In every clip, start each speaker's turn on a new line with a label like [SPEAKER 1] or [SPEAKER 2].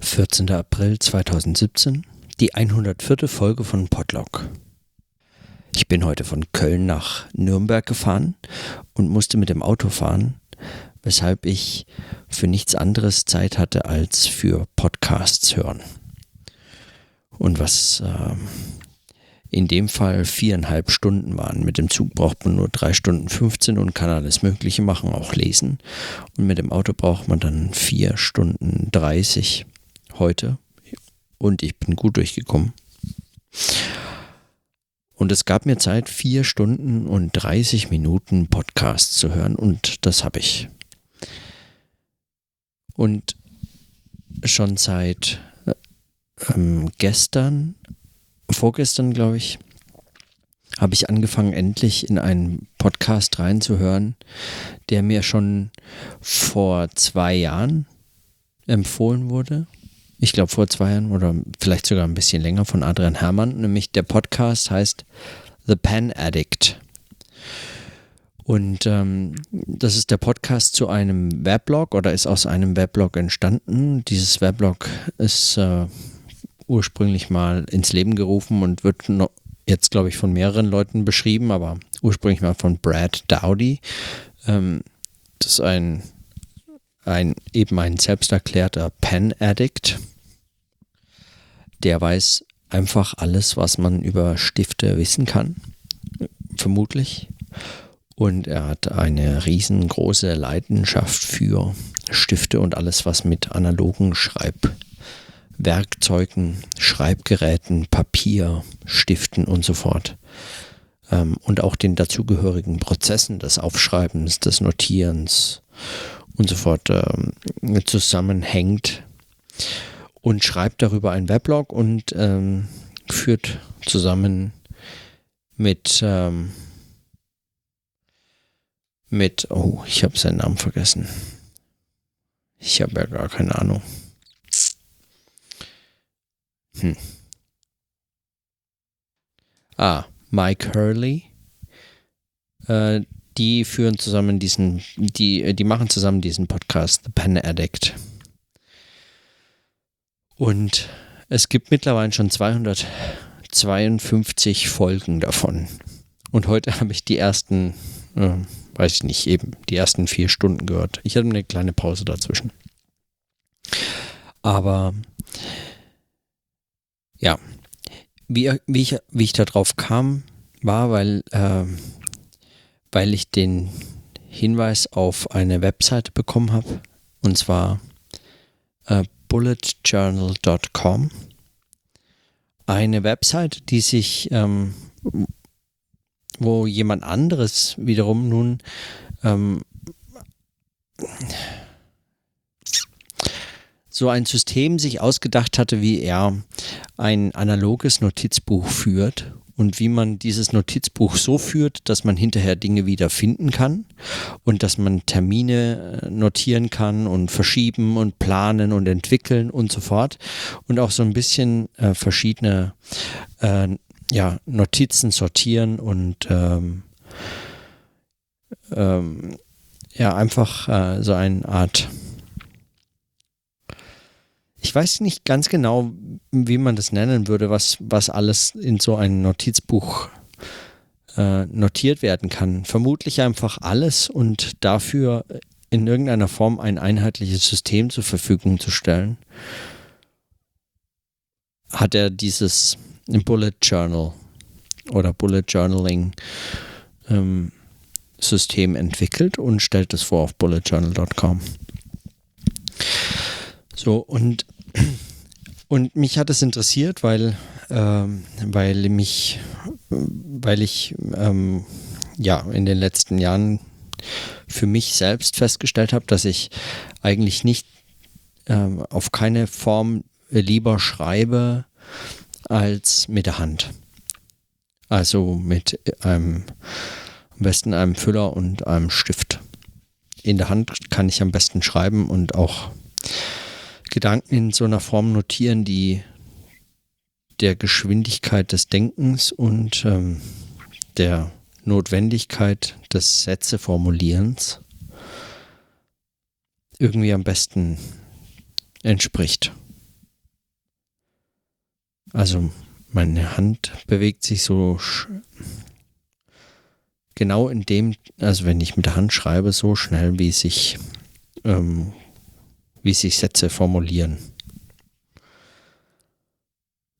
[SPEAKER 1] 14. April 2017, die 104. Folge von Podlog. Ich bin heute von Köln nach Nürnberg gefahren und musste mit dem Auto fahren, weshalb ich für nichts anderes Zeit hatte als für Podcasts hören. Und was äh, in dem Fall viereinhalb Stunden waren. Mit dem Zug braucht man nur drei Stunden 15 und kann alles Mögliche machen, auch lesen. Und mit dem Auto braucht man dann vier Stunden 30 heute. Und ich bin gut durchgekommen. Und es gab mir Zeit, vier Stunden und 30 Minuten Podcast zu hören. Und das habe ich. Und schon seit ähm, gestern vorgestern, glaube ich, habe ich angefangen, endlich in einen Podcast reinzuhören, der mir schon vor zwei Jahren empfohlen wurde. Ich glaube vor zwei Jahren oder vielleicht sogar ein bisschen länger von Adrian Herrmann. Nämlich der Podcast heißt The Pen Addict. Und ähm, das ist der Podcast zu einem Weblog oder ist aus einem Weblog entstanden. Dieses Weblog ist äh, ursprünglich mal ins Leben gerufen und wird noch, jetzt, glaube ich, von mehreren Leuten beschrieben, aber ursprünglich mal von Brad Dowdy. Ähm, das ist ein, ein eben ein selbsterklärter Pen-Addict. Der weiß einfach alles, was man über Stifte wissen kann, vermutlich. Und er hat eine riesengroße Leidenschaft für Stifte und alles, was mit analogen Schreib Werkzeugen, Schreibgeräten, Papier, Stiften und so fort. Ähm, und auch den dazugehörigen Prozessen des Aufschreibens, des Notierens und so fort ähm, zusammenhängt. Und schreibt darüber einen Weblog und ähm, führt zusammen mit ähm, mit, oh, ich habe seinen Namen vergessen. Ich habe ja gar keine Ahnung. Hm. Ah, Mike Hurley. Äh, die führen zusammen diesen, die, äh, die machen zusammen diesen Podcast, The Pen Addict. Und es gibt mittlerweile schon 252 Folgen davon. Und heute habe ich die ersten, äh, weiß ich nicht, eben die ersten vier Stunden gehört. Ich hatte eine kleine Pause dazwischen. Aber ja, wie, wie, ich, wie ich darauf kam, war, weil, äh, weil ich den Hinweis auf eine Webseite bekommen habe, und zwar äh, bulletjournal.com. Eine Webseite, die sich, ähm, wo jemand anderes wiederum nun ähm, so ein System sich ausgedacht hatte, wie er ein analoges Notizbuch führt und wie man dieses Notizbuch so führt, dass man hinterher Dinge wieder finden kann und dass man Termine äh, notieren kann und verschieben und planen und entwickeln und so fort. Und auch so ein bisschen äh, verschiedene äh, ja, Notizen sortieren und ähm, ähm, ja einfach äh, so eine Art ich weiß nicht ganz genau, wie man das nennen würde, was, was alles in so einem Notizbuch äh, notiert werden kann. Vermutlich einfach alles und dafür in irgendeiner Form ein einheitliches System zur Verfügung zu stellen. Hat er dieses Bullet Journal oder Bullet Journaling ähm, System entwickelt und stellt es vor auf bulletjournal.com. So, und, und mich hat es interessiert, weil, ähm, weil mich, weil ich ähm, ja in den letzten Jahren für mich selbst festgestellt habe, dass ich eigentlich nicht ähm, auf keine Form lieber schreibe als mit der Hand. Also mit einem, am besten einem Füller und einem Stift. In der Hand kann ich am besten schreiben und auch Gedanken in so einer Form notieren, die der Geschwindigkeit des Denkens und ähm, der Notwendigkeit des Sätzeformulierens irgendwie am besten entspricht. Also meine Hand bewegt sich so genau in dem, also wenn ich mit der Hand schreibe, so schnell, wie sich, ähm, wie sich Sätze formulieren.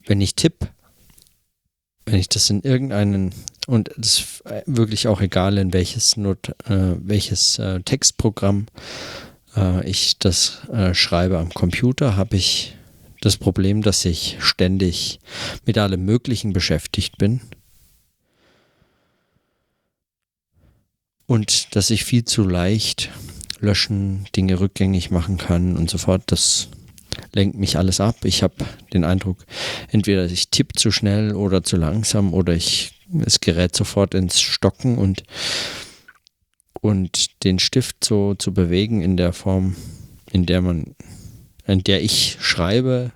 [SPEAKER 1] Wenn ich tippe, wenn ich das in irgendeinen, und es ist wirklich auch egal, in welches, Not, äh, welches äh, Textprogramm äh, ich das äh, schreibe am Computer, habe ich das Problem, dass ich ständig mit allem Möglichen beschäftigt bin. Und dass ich viel zu leicht löschen, Dinge rückgängig machen kann und so fort. Das lenkt mich alles ab. Ich habe den Eindruck, entweder ich tippe zu schnell oder zu langsam oder ich, es gerät sofort ins Stocken und, und den Stift so zu bewegen in der Form, in der man in der ich schreibe,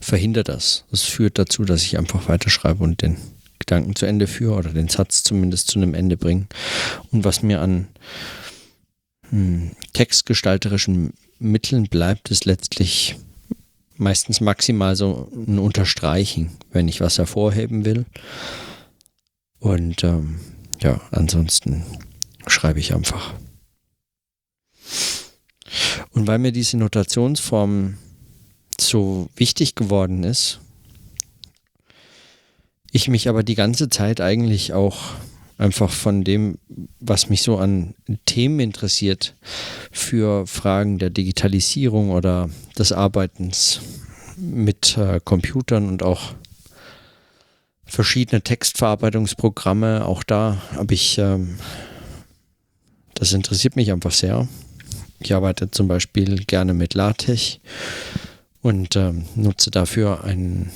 [SPEAKER 1] verhindert das. Das führt dazu, dass ich einfach weiterschreibe und den Gedanken zu Ende führe oder den Satz zumindest zu einem Ende bringe. Und was mir an hm, textgestalterischen Mitteln bleibt, ist letztlich meistens maximal so ein Unterstreichen, wenn ich was hervorheben will. Und ähm, ja, ansonsten schreibe ich einfach. Und weil mir diese Notationsform so wichtig geworden ist, ich mich aber die ganze Zeit eigentlich auch einfach von dem, was mich so an Themen interessiert, für Fragen der Digitalisierung oder des Arbeitens mit äh, Computern und auch verschiedene Textverarbeitungsprogramme. Auch da habe ich, ähm, das interessiert mich einfach sehr. Ich arbeite zum Beispiel gerne mit LaTeX und ähm, nutze dafür ein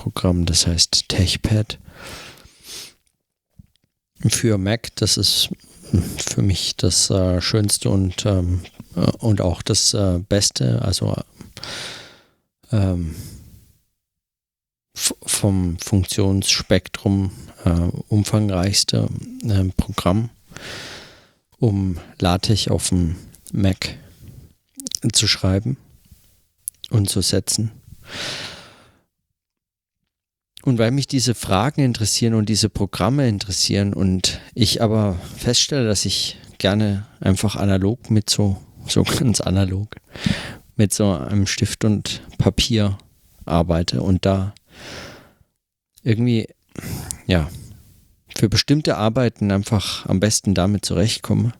[SPEAKER 1] Programm, das heißt TechPad für Mac. Das ist für mich das äh, Schönste und, ähm, äh, und auch das äh, Beste, also ähm, vom Funktionsspektrum äh, umfangreichste ähm, Programm, um LaTeX auf dem Mac zu schreiben und zu setzen. Und weil mich diese Fragen interessieren und diese Programme interessieren und ich aber feststelle, dass ich gerne einfach analog mit so, so ganz analog, mit so einem Stift und Papier arbeite und da irgendwie, ja, für bestimmte Arbeiten einfach am besten damit zurechtkomme,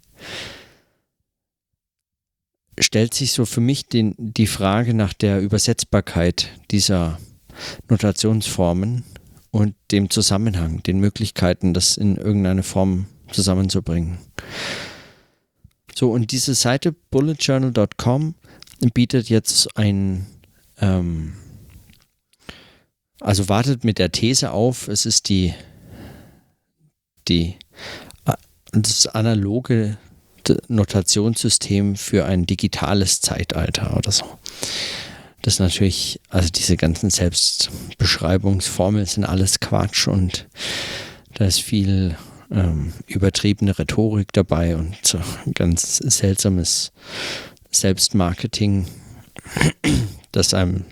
[SPEAKER 1] stellt sich so für mich den, die Frage nach der Übersetzbarkeit dieser Notationsformen und dem Zusammenhang, den Möglichkeiten, das in irgendeine Form zusammenzubringen. So, und diese Seite bulletjournal.com bietet jetzt ein, ähm, also wartet mit der These auf, es ist die, die, äh, das analoge Notationssystem für ein digitales Zeitalter oder so. Das natürlich, also diese ganzen Selbstbeschreibungsformeln sind alles Quatsch und da ist viel ähm, übertriebene Rhetorik dabei und so ganz seltsames Selbstmarketing, das einem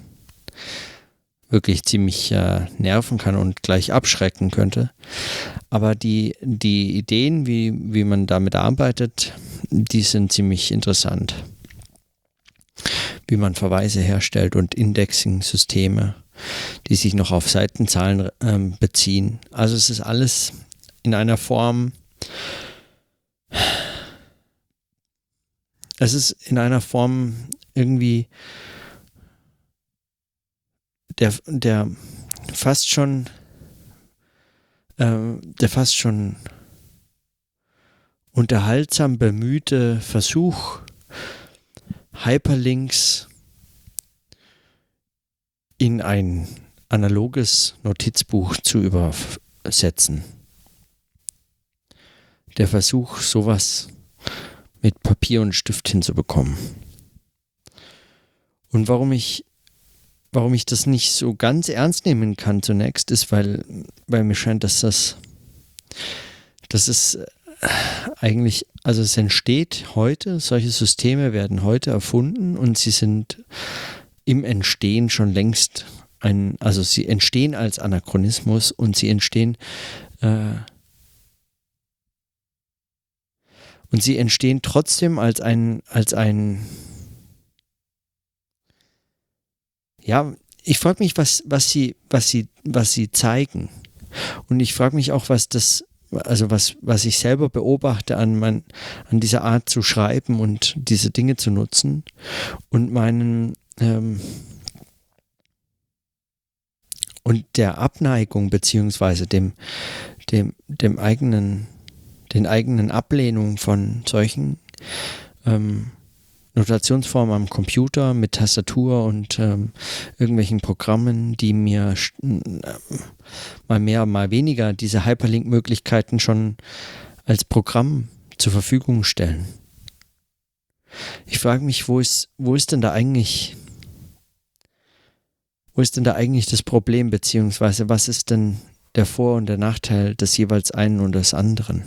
[SPEAKER 1] wirklich ziemlich äh, nerven kann und gleich abschrecken könnte. Aber die, die Ideen, wie, wie man damit arbeitet, die sind ziemlich interessant wie man Verweise herstellt und Indexing-Systeme, die sich noch auf Seitenzahlen ähm, beziehen. Also es ist alles in einer Form, es ist in einer Form irgendwie der, der fast schon, äh, der fast schon unterhaltsam bemühte Versuch, Hyperlinks in ein analoges Notizbuch zu übersetzen. Der Versuch, sowas mit Papier und Stift hinzubekommen. Und warum ich, warum ich das nicht so ganz ernst nehmen kann zunächst, ist, weil, weil mir scheint, dass das, das ist eigentlich, also es entsteht heute, solche Systeme werden heute erfunden und sie sind im Entstehen schon längst ein, also sie entstehen als Anachronismus und sie entstehen äh, und sie entstehen trotzdem als ein, als ein ja, ich frage mich, was, was sie, was sie, was sie zeigen. Und ich frage mich auch, was das, also was, was ich selber beobachte an, mein, an dieser Art zu schreiben und diese Dinge zu nutzen und meinen ähm, und der Abneigung beziehungsweise dem, dem, dem eigenen, den eigenen Ablehnung von solchen ähm, Notationsform am Computer mit Tastatur und ähm, irgendwelchen Programmen, die mir äh, mal mehr, mal weniger diese Hyperlink-Möglichkeiten schon als Programm zur Verfügung stellen. Ich frage mich, wo ist, wo ist denn da eigentlich, wo ist denn da eigentlich das Problem, beziehungsweise was ist denn der Vor- und der Nachteil des jeweils einen und des anderen?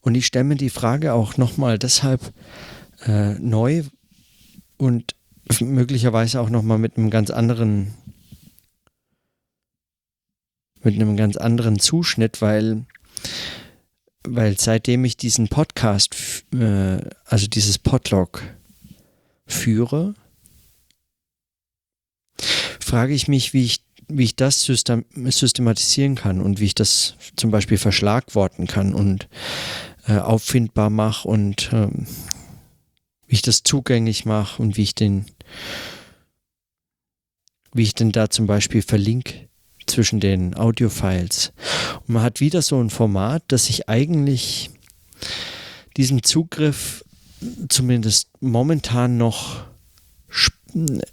[SPEAKER 1] Und ich stelle mir die Frage auch nochmal deshalb äh, neu und möglicherweise auch nochmal mit einem ganz anderen mit einem ganz anderen Zuschnitt, weil, weil seitdem ich diesen Podcast, äh, also dieses Podlog führe, frage ich mich, wie ich, wie ich das systematisieren kann und wie ich das zum Beispiel verschlagworten kann und äh, auffindbar mache und ähm, wie ich das zugänglich mache und wie ich den, wie ich denn da zum Beispiel verlinke zwischen den Audiofiles. Und man hat wieder so ein Format, das sich eigentlich diesem Zugriff zumindest momentan noch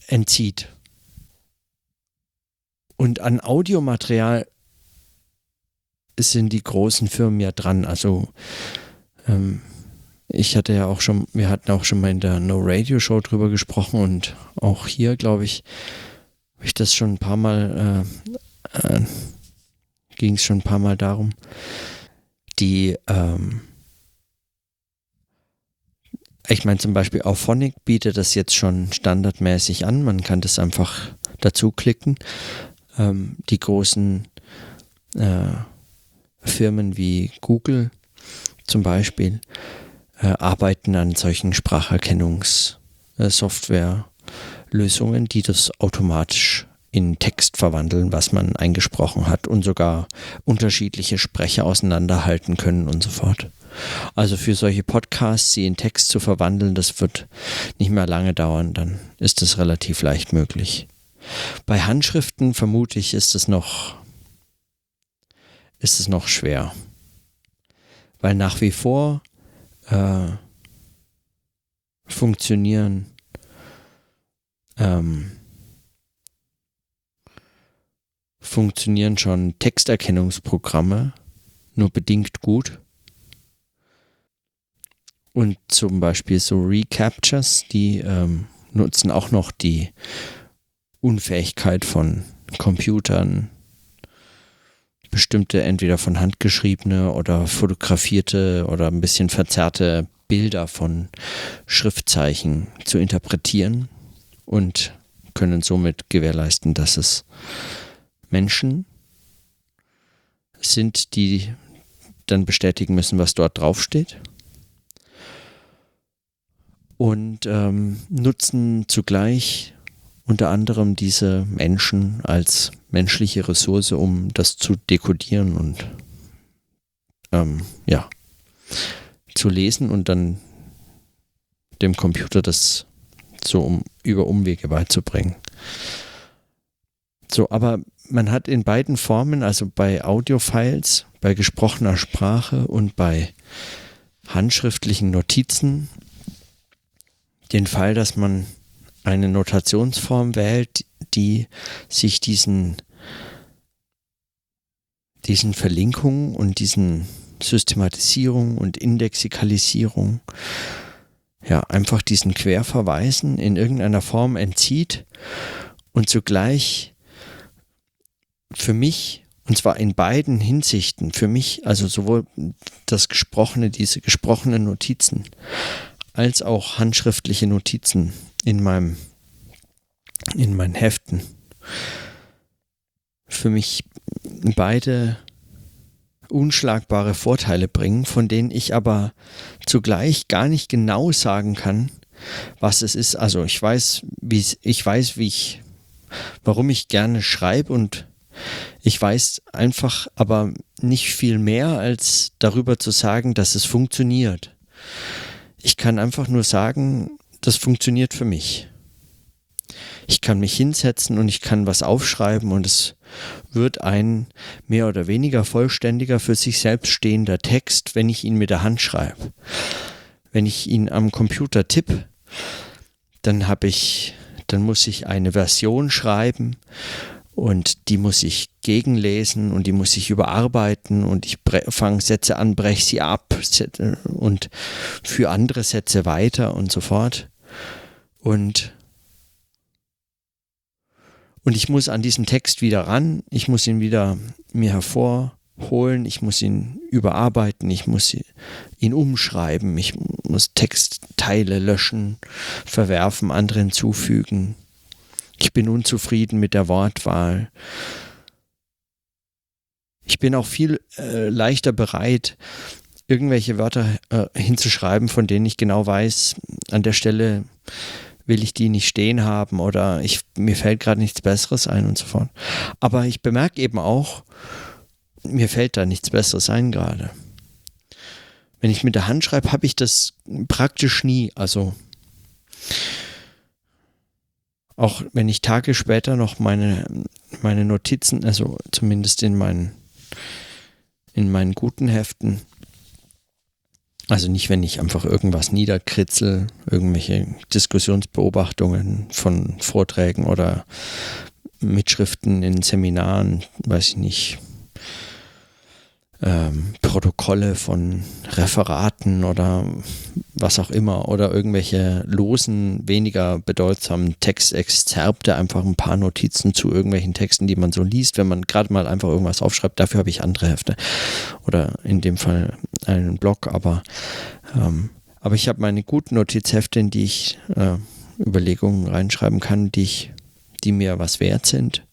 [SPEAKER 1] entzieht. Und an Audiomaterial sind die großen Firmen ja dran. Also ähm, ich hatte ja auch schon, wir hatten auch schon mal in der No Radio Show drüber gesprochen und auch hier, glaube ich, habe ich das schon ein paar Mal, äh, äh, ging es schon ein paar Mal darum, die, ähm, ich meine zum Beispiel Auphonic bietet das jetzt schon standardmäßig an, man kann das einfach dazu klicken. Ähm, die großen äh, Firmen wie Google zum Beispiel äh, arbeiten an solchen Spracherkennungssoftwarelösungen, die das automatisch in Text verwandeln, was man eingesprochen hat und sogar unterschiedliche Sprecher auseinanderhalten können und so fort. Also für solche Podcasts, sie in Text zu verwandeln, das wird nicht mehr lange dauern, dann ist es relativ leicht möglich. Bei Handschriften vermute ich, ist es noch ist es noch schwer. Weil nach wie vor äh, funktionieren ähm, funktionieren schon Texterkennungsprogramme nur bedingt gut. Und zum Beispiel so Recaptures, die ähm, nutzen auch noch die Unfähigkeit von Computern, bestimmte entweder von Hand geschriebene oder fotografierte oder ein bisschen verzerrte Bilder von Schriftzeichen zu interpretieren und können somit gewährleisten, dass es Menschen sind, die dann bestätigen müssen, was dort draufsteht. Und ähm, nutzen zugleich unter anderem diese Menschen als menschliche Ressource, um das zu dekodieren und ähm, ja, zu lesen und dann dem Computer das so um, über Umwege beizubringen. So, aber man hat in beiden Formen, also bei Audiofiles, bei gesprochener Sprache und bei handschriftlichen Notizen, den Fall, dass man eine Notationsform wählt, die sich diesen, diesen Verlinkungen und diesen Systematisierung und Indexikalisierung, ja, einfach diesen Querverweisen in irgendeiner Form entzieht und zugleich für mich Und zwar in beiden Hinsichten. Für mich, also sowohl das gesprochene, diese gesprochenen Notizen, als auch handschriftliche Notizen in meinem, in meinen Heften. Für mich beide unschlagbare Vorteile bringen, von denen ich aber zugleich gar nicht genau sagen kann, was es ist. Also ich weiß, wie ich weiß, wie ich, warum ich gerne schreibe und ich weiß einfach aber nicht viel mehr, als darüber zu sagen, dass es funktioniert. Ich kann einfach nur sagen, das funktioniert für mich. Ich kann mich hinsetzen und ich kann was aufschreiben und es wird ein mehr oder weniger vollständiger für sich selbst stehender Text, wenn ich ihn mit der Hand schreibe. Wenn ich ihn am Computer tippe, dann habe ich, dann muss ich eine Version schreiben und die muss ich gegenlesen und die muss ich überarbeiten. Und ich fange Sätze an, breche sie ab und für andere Sätze weiter und so fort. Und, und ich muss an diesen Text wieder ran, ich muss ihn wieder mir hervorholen, ich muss ihn überarbeiten, ich muss ihn umschreiben, ich muss Textteile löschen, verwerfen, andere hinzufügen ich bin unzufrieden mit der Wortwahl. Ich bin auch viel äh, leichter bereit, irgendwelche Wörter äh, hinzuschreiben, von denen ich genau weiß, an der Stelle will ich die nicht stehen haben oder ich, mir fällt gerade nichts Besseres ein und so fort. Aber ich bemerke eben auch, mir fällt da nichts Besseres ein gerade. Wenn ich mit der Hand schreibe, habe ich das praktisch nie. Also auch wenn ich Tage später noch meine, meine Notizen, also zumindest in meinen, in meinen guten Heften, also nicht, wenn ich einfach irgendwas niederkritzel, irgendwelche Diskussionsbeobachtungen von Vorträgen oder Mitschriften in Seminaren, weiß ich nicht, ähm, Protokolle von Referaten oder was auch immer oder irgendwelche losen, weniger bedeutsamen Textexzerpte, einfach ein paar Notizen zu irgendwelchen Texten, die man so liest, wenn man gerade mal einfach irgendwas aufschreibt. Dafür habe ich andere Hefte oder in dem Fall einen Blog, aber, ähm, aber ich habe meine guten Notizhefte, in die ich äh, Überlegungen reinschreiben kann, die, ich, die mir was wert sind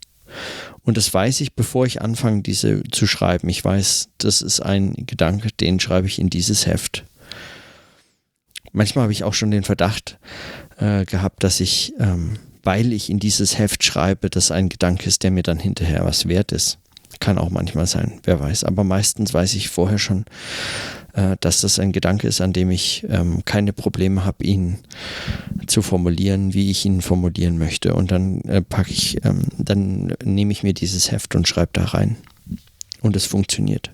[SPEAKER 1] und das weiß ich, bevor ich anfange, diese zu schreiben. Ich weiß, das ist ein Gedanke, den schreibe ich in dieses Heft. Manchmal habe ich auch schon den Verdacht äh, gehabt, dass ich, ähm, weil ich in dieses Heft schreibe, dass ein Gedanke ist, der mir dann hinterher was wert ist. Kann auch manchmal sein, wer weiß. Aber meistens weiß ich vorher schon, äh, dass das ein Gedanke ist, an dem ich ähm, keine Probleme habe, ihn zu formulieren, wie ich ihn formulieren möchte. Und dann äh, packe ich, ähm, dann nehme ich mir dieses Heft und schreibe da rein. Und es funktioniert.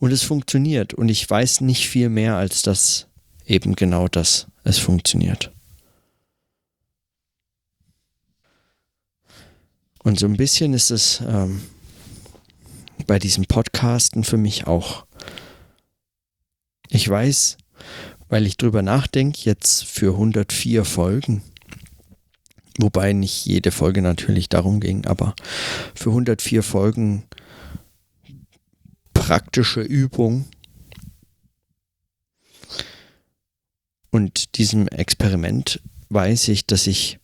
[SPEAKER 1] Und es funktioniert. Und ich weiß nicht viel mehr als das, eben genau das, es funktioniert. Und so ein bisschen ist es ähm, bei diesem Podcasten für mich auch ich weiß, weil ich drüber nachdenke, jetzt für 104 Folgen, wobei nicht jede Folge natürlich darum ging, aber für 104 Folgen praktische Übung. Und diesem Experiment weiß ich, dass ich,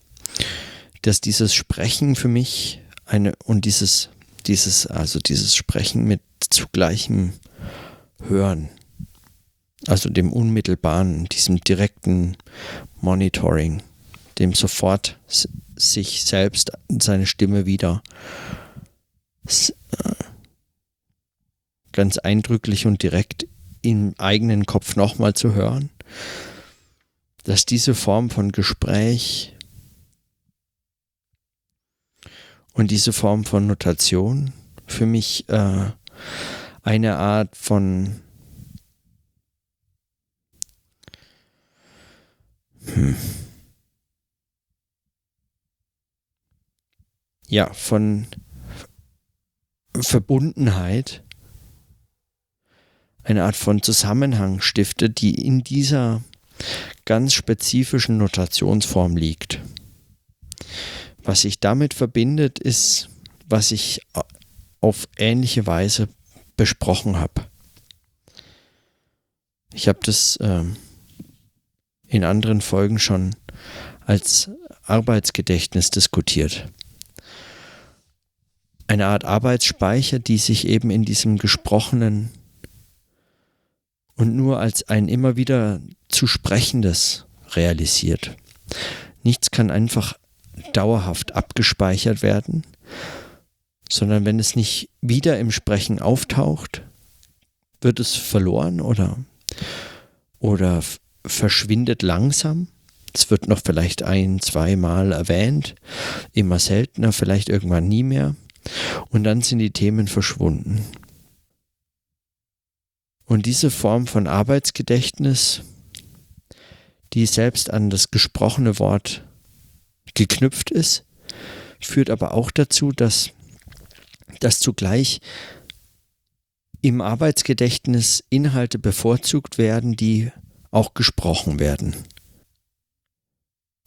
[SPEAKER 1] dass dieses Sprechen für mich eine und dieses, dieses, also dieses Sprechen mit zugleichem Hören also dem unmittelbaren, diesem direkten Monitoring, dem sofort sich selbst seine Stimme wieder äh, ganz eindrücklich und direkt im eigenen Kopf nochmal zu hören, dass diese Form von Gespräch und diese Form von Notation für mich äh, eine Art von Hm. Ja, von Verbundenheit, eine Art von Zusammenhang stiftet, die in dieser ganz spezifischen Notationsform liegt. Was sich damit verbindet, ist, was ich auf ähnliche Weise besprochen habe. Ich habe das ähm, in anderen Folgen schon als Arbeitsgedächtnis diskutiert. Eine Art Arbeitsspeicher, die sich eben in diesem gesprochenen und nur als ein immer wieder zu sprechendes realisiert. Nichts kann einfach dauerhaft abgespeichert werden, sondern wenn es nicht wieder im Sprechen auftaucht, wird es verloren oder, oder verschwindet langsam. Es wird noch vielleicht ein, zweimal erwähnt, immer seltener, vielleicht irgendwann nie mehr. Und dann sind die Themen verschwunden. Und diese Form von Arbeitsgedächtnis, die selbst an das gesprochene Wort geknüpft ist, führt aber auch dazu, dass, dass zugleich im Arbeitsgedächtnis Inhalte bevorzugt werden, die auch gesprochen werden.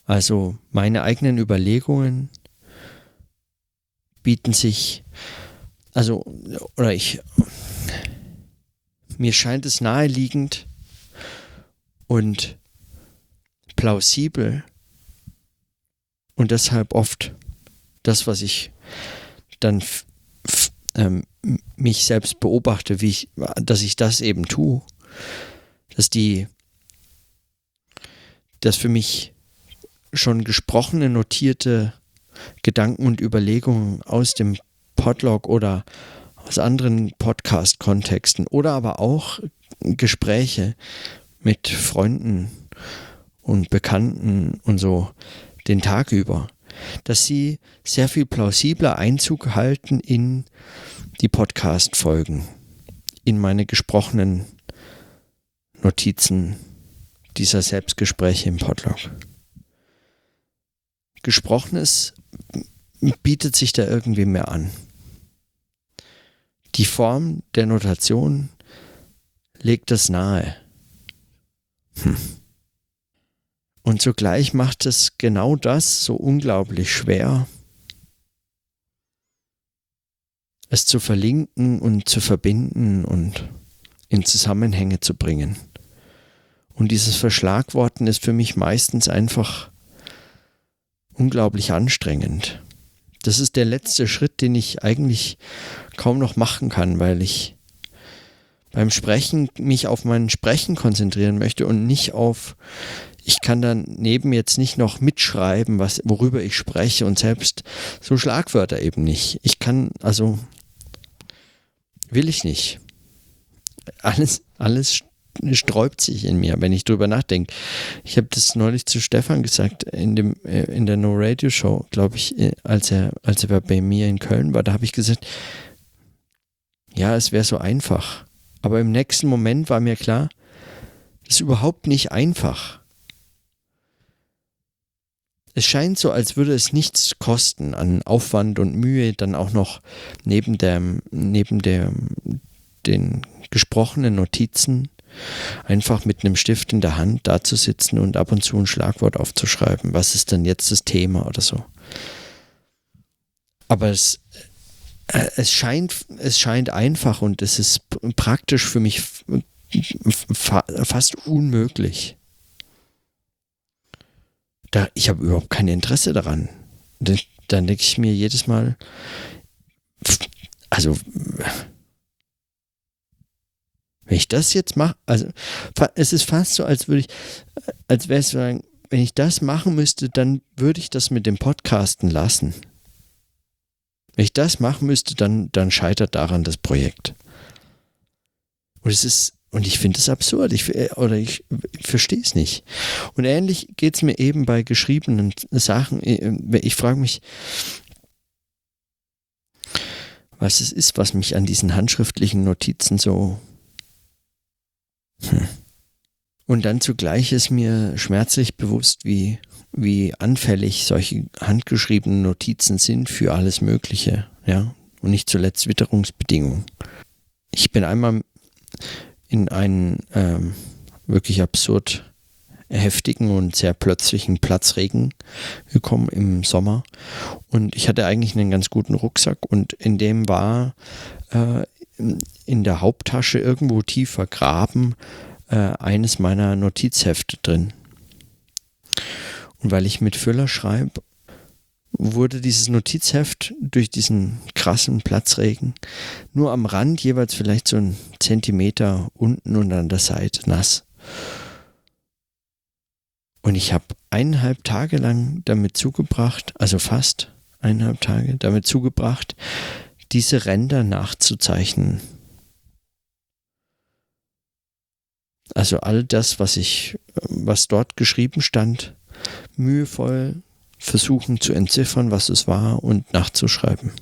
[SPEAKER 1] Also meine eigenen Überlegungen bieten sich, also, oder ich, mir scheint es naheliegend und plausibel und deshalb oft das, was ich dann ähm, mich selbst beobachte, wie ich, dass ich das eben tue, dass die, dass für mich schon gesprochene, notierte Gedanken und Überlegungen aus dem Podlog oder aus anderen Podcast-Kontexten oder aber auch Gespräche mit Freunden und Bekannten und so den Tag über, dass sie sehr viel plausibler Einzug halten in die Podcast-Folgen, in meine gesprochenen Notizen dieser Selbstgespräche im Podlog. Gesprochenes bietet sich da irgendwie mehr an. Die Form der Notation legt das nahe. Hm. Und zugleich macht es genau das so unglaublich schwer, es zu verlinken und zu verbinden und in Zusammenhänge zu bringen. Und dieses Verschlagworten ist für mich meistens einfach unglaublich anstrengend. Das ist der letzte Schritt, den ich eigentlich kaum noch machen kann, weil ich beim Sprechen mich auf mein Sprechen konzentrieren möchte und nicht auf, ich kann daneben jetzt nicht noch mitschreiben, was, worüber ich spreche und selbst so Schlagwörter eben nicht. Ich kann, also will ich nicht. Alles, alles sträubt sich in mir, wenn ich drüber nachdenke. Ich habe das neulich zu Stefan gesagt in dem äh, in der No Radio Show, glaube ich, äh, als er als er bei mir in Köln war, da habe ich gesagt, ja, es wäre so einfach. Aber im nächsten Moment war mir klar, das ist überhaupt nicht einfach. Es scheint so, als würde es nichts kosten an Aufwand und Mühe, dann auch noch neben der, neben der, den gesprochenen Notizen einfach mit einem Stift in der Hand da zu sitzen und ab und zu ein Schlagwort aufzuschreiben. Was ist denn jetzt das Thema oder so? Aber es, äh, es, scheint, es scheint einfach und es ist praktisch für mich fast unmöglich. Da, ich habe überhaupt kein Interesse daran. Dann denke ich mir jedes Mal, also wenn ich das jetzt mache, also es ist fast so, als würde ich, als wäre es so, wenn ich das machen müsste, dann würde ich das mit dem Podcasten lassen. Wenn ich das machen müsste, dann, dann scheitert daran das Projekt. Und es ist, und ich finde es absurd, ich, oder ich, ich verstehe es nicht. Und ähnlich geht es mir eben bei geschriebenen Sachen. Ich frage mich, was es ist, was mich an diesen handschriftlichen Notizen so hm. Und dann zugleich ist mir schmerzlich bewusst, wie, wie anfällig solche handgeschriebenen Notizen sind für alles Mögliche, ja, und nicht zuletzt Witterungsbedingungen. Ich bin einmal in einen ähm, wirklich absurd heftigen und sehr plötzlichen Platzregen gekommen im Sommer. Und ich hatte eigentlich einen ganz guten Rucksack und in dem war äh, in der Haupttasche irgendwo tief vergraben äh, eines meiner Notizhefte drin. Und weil ich mit Füller schreibe, wurde dieses Notizheft durch diesen krassen Platzregen nur am Rand jeweils vielleicht so ein Zentimeter unten und an der Seite nass. Und ich habe eineinhalb Tage lang damit zugebracht, also fast eineinhalb Tage damit zugebracht, diese Ränder nachzuzeichnen. Also all das, was ich, was dort geschrieben stand, mühevoll versuchen zu entziffern, was es war und nachzuschreiben.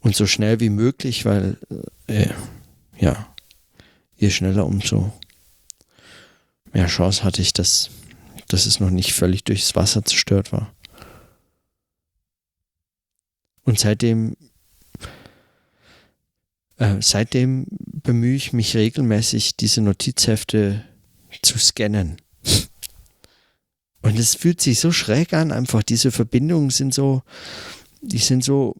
[SPEAKER 1] Und so schnell wie möglich, weil, äh, ja, je schneller, umso mehr Chance hatte ich, dass, dass es noch nicht völlig durchs Wasser zerstört war. Und seitdem, äh, seitdem bemühe ich mich regelmäßig, diese Notizhefte zu scannen. Und es fühlt sich so schräg an, einfach diese Verbindungen sind so, die sind so,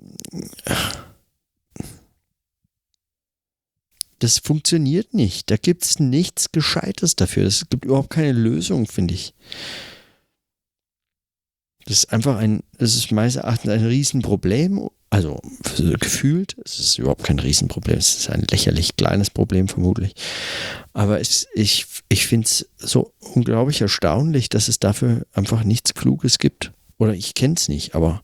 [SPEAKER 1] das funktioniert nicht. Da gibt es nichts Gescheites dafür. Es gibt überhaupt keine Lösung, finde ich. Das ist einfach ein, das ist meines Erachtens ein Riesenproblem. Also gefühlt, es ist überhaupt kein Riesenproblem, es ist ein lächerlich kleines Problem vermutlich. Aber es, ich, ich finde es so unglaublich erstaunlich, dass es dafür einfach nichts Kluges gibt. Oder ich kenne es nicht, aber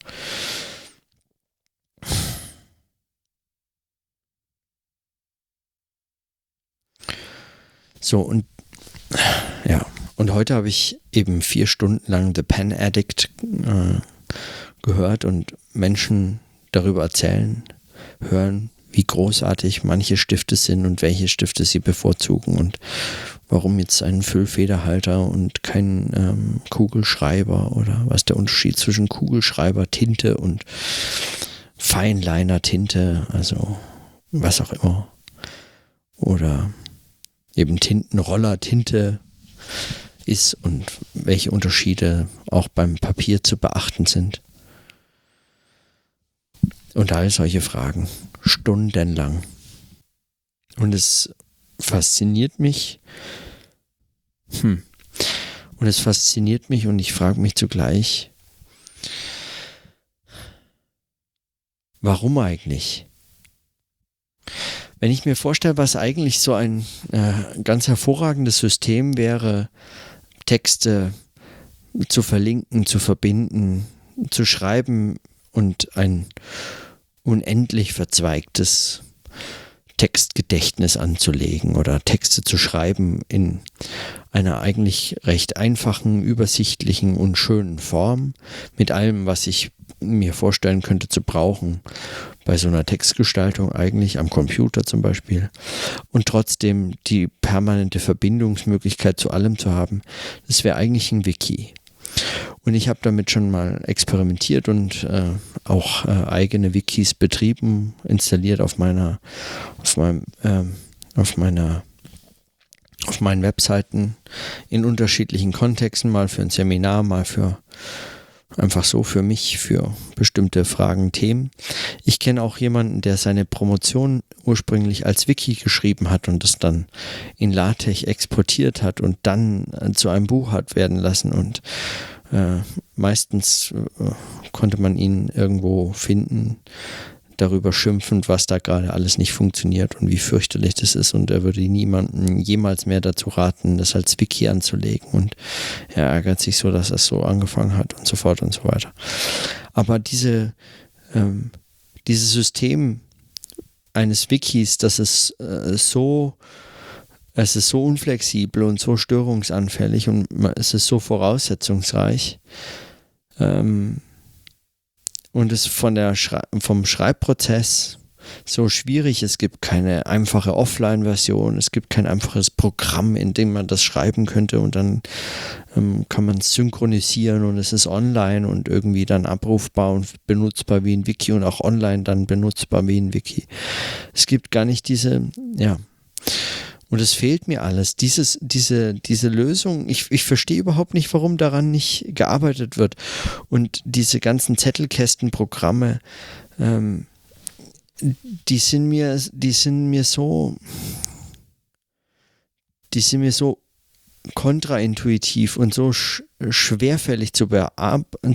[SPEAKER 1] so und ja, und heute habe ich eben vier Stunden lang The Pen Addict äh, gehört und Menschen darüber erzählen, hören, wie großartig manche Stifte sind und welche Stifte sie bevorzugen und warum jetzt ein Füllfederhalter und kein ähm, Kugelschreiber oder was der Unterschied zwischen Kugelschreiber, Tinte und Feinliner Tinte, also was auch immer. Oder eben Tintenroller, Tinte ist und welche Unterschiede auch beim Papier zu beachten sind. Und all solche Fragen, stundenlang. Und es fasziniert mich. Hm. Und es fasziniert mich und ich frage mich zugleich, warum eigentlich? Wenn ich mir vorstelle, was eigentlich so ein äh, ganz hervorragendes System wäre, Texte zu verlinken, zu verbinden, zu schreiben und ein unendlich verzweigtes Textgedächtnis anzulegen oder Texte zu schreiben in einer eigentlich recht einfachen, übersichtlichen und schönen Form mit allem, was ich mir vorstellen könnte zu brauchen bei so einer Textgestaltung eigentlich am Computer zum Beispiel und trotzdem die permanente Verbindungsmöglichkeit zu allem zu haben, das wäre eigentlich ein Wiki. Und ich habe damit schon mal experimentiert und äh, auch äh, eigene Wikis betrieben, installiert auf meiner, auf meinem, äh, auf meiner, auf meinen Webseiten in unterschiedlichen Kontexten, mal für ein Seminar, mal für einfach so für mich, für bestimmte Fragen, Themen. Ich kenne auch jemanden, der seine Promotion ursprünglich als Wiki geschrieben hat und es dann in LaTeX exportiert hat und dann zu einem Buch hat werden lassen und äh, meistens äh, konnte man ihn irgendwo finden, darüber schimpfend, was da gerade alles nicht funktioniert und wie fürchterlich das ist. Und er würde niemanden jemals mehr dazu raten, das als Wiki anzulegen. Und er ärgert sich so, dass es so angefangen hat und so fort und so weiter. Aber diese, ähm, dieses System eines Wikis, das ist äh, so es ist so unflexibel und so störungsanfällig und es ist so voraussetzungsreich. Ähm, und es von der Schrei vom Schreibprozess so schwierig. Es gibt keine einfache Offline-Version, es gibt kein einfaches Programm, in dem man das schreiben könnte und dann ähm, kann man synchronisieren und es ist online und irgendwie dann abrufbar und benutzbar wie ein Wiki und auch online dann benutzbar wie ein Wiki. Es gibt gar nicht diese, ja, Und es fehlt mir alles. Dieses, diese, diese Lösung, ich, ich verstehe überhaupt nicht, warum daran nicht gearbeitet wird. Und diese ganzen Zettelkästenprogramme, ähm, die sind mir, die sind mir so, die sind mir so kontraintuitiv und so sch schwerfällig zu,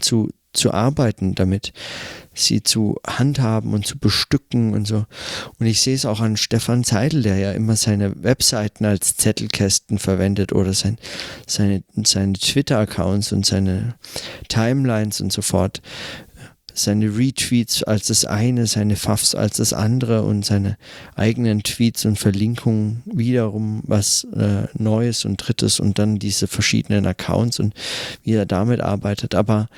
[SPEAKER 1] zu, zu arbeiten damit, sie zu handhaben und zu bestücken und so. Und ich sehe es auch an Stefan Zeidel, der ja immer seine Webseiten als Zettelkästen verwendet oder sein, seine, seine Twitter-Accounts und seine Timelines und so fort seine Retweets als das eine, seine Fuffs als das andere und seine eigenen Tweets und Verlinkungen wiederum was äh, Neues und Drittes und dann diese verschiedenen Accounts und wie er damit arbeitet. Aber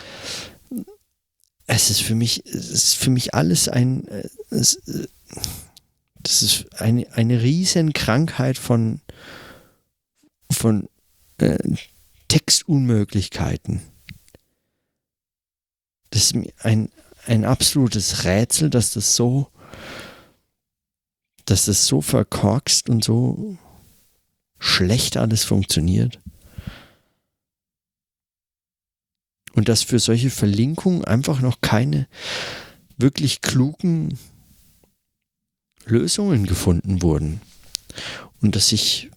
[SPEAKER 1] es ist für mich, es ist für mich alles ein, äh, es, äh, das ist eine, eine riesen Krankheit von, von äh, Textunmöglichkeiten. Das ist ein, ein absolutes Rätsel, dass das so, dass das so verkorkst und so schlecht alles funktioniert. Und dass für solche Verlinkungen einfach noch keine wirklich klugen Lösungen gefunden wurden. Und dass ich,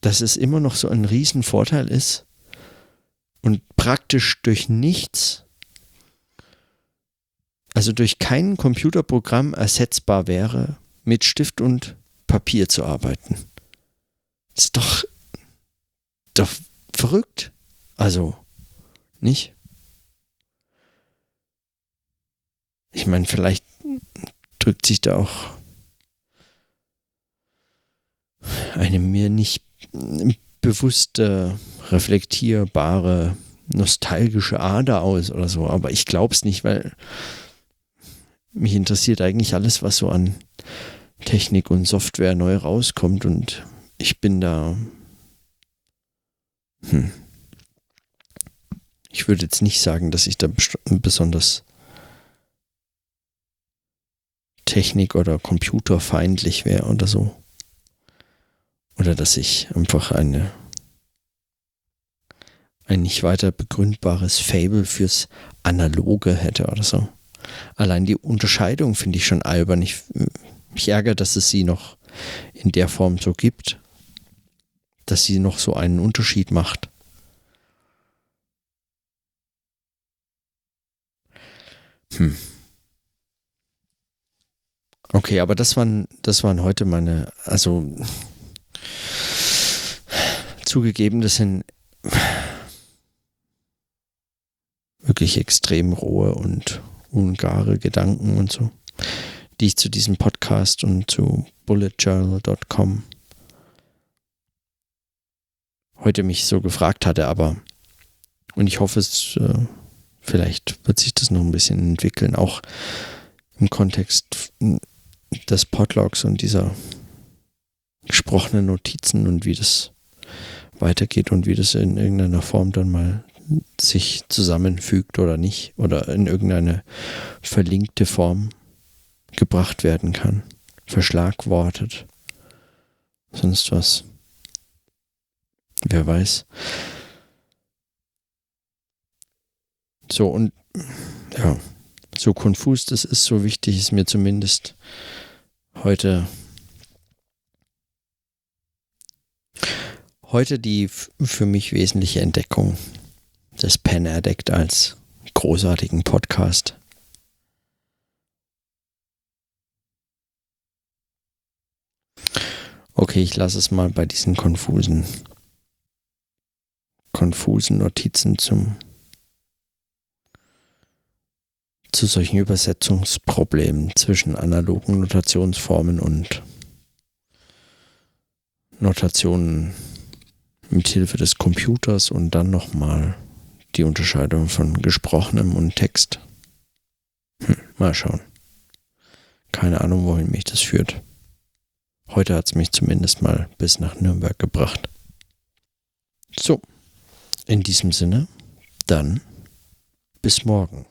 [SPEAKER 1] dass es immer noch so ein Riesenvorteil ist und praktisch durch nichts also durch kein Computerprogramm ersetzbar wäre, mit Stift und Papier zu arbeiten. Ist doch, doch verrückt. Also, nicht? Ich meine, vielleicht drückt sich da auch eine mir nicht bewusste, reflektierbare, nostalgische Ader aus oder so, aber ich glaube es nicht, weil mich interessiert eigentlich alles, was so an Technik und Software neu rauskommt und ich bin da. Hm. Ich würde jetzt nicht sagen, dass ich da besonders technik- oder computerfeindlich wäre oder so. Oder dass ich einfach eine ein nicht weiter begründbares Fable fürs Analoge hätte oder so. Allein die Unterscheidung finde ich schon albern. Ich, mich ärgere, dass es sie noch in der Form so gibt, dass sie noch so einen Unterschied macht. Hm. Okay, aber das waren, das waren heute meine, also zugegeben, das sind wirklich extrem rohe und ungare Gedanken und so, die ich zu diesem Podcast und zu bulletjournal.com heute mich so gefragt hatte, aber und ich hoffe, es äh, vielleicht wird sich das noch ein bisschen entwickeln, auch im Kontext des Podlogs und dieser gesprochenen Notizen und wie das weitergeht und wie das in irgendeiner Form dann mal sich zusammenfügt oder nicht oder in irgendeine verlinkte Form gebracht werden kann, verschlagwortet, sonst was. Wer weiß. So und ja, so konfus das ist, so wichtig ist mir zumindest heute heute die für mich wesentliche Entdeckung des Pen Addict als großartigen Podcast. Okay, ich lasse es mal bei diesen konfusen, konfusen Notizen zum, zu solchen Übersetzungsproblemen zwischen analogen Notationsformen und Notationen mit Hilfe des Computers und dann nochmal die Unterscheidung von gesprochenem und Text. Hm, mal schauen. Keine Ahnung, wohin mich das führt. Heute hat es mich zumindest mal bis nach Nürnberg gebracht. So, in diesem Sinne, dann bis morgen.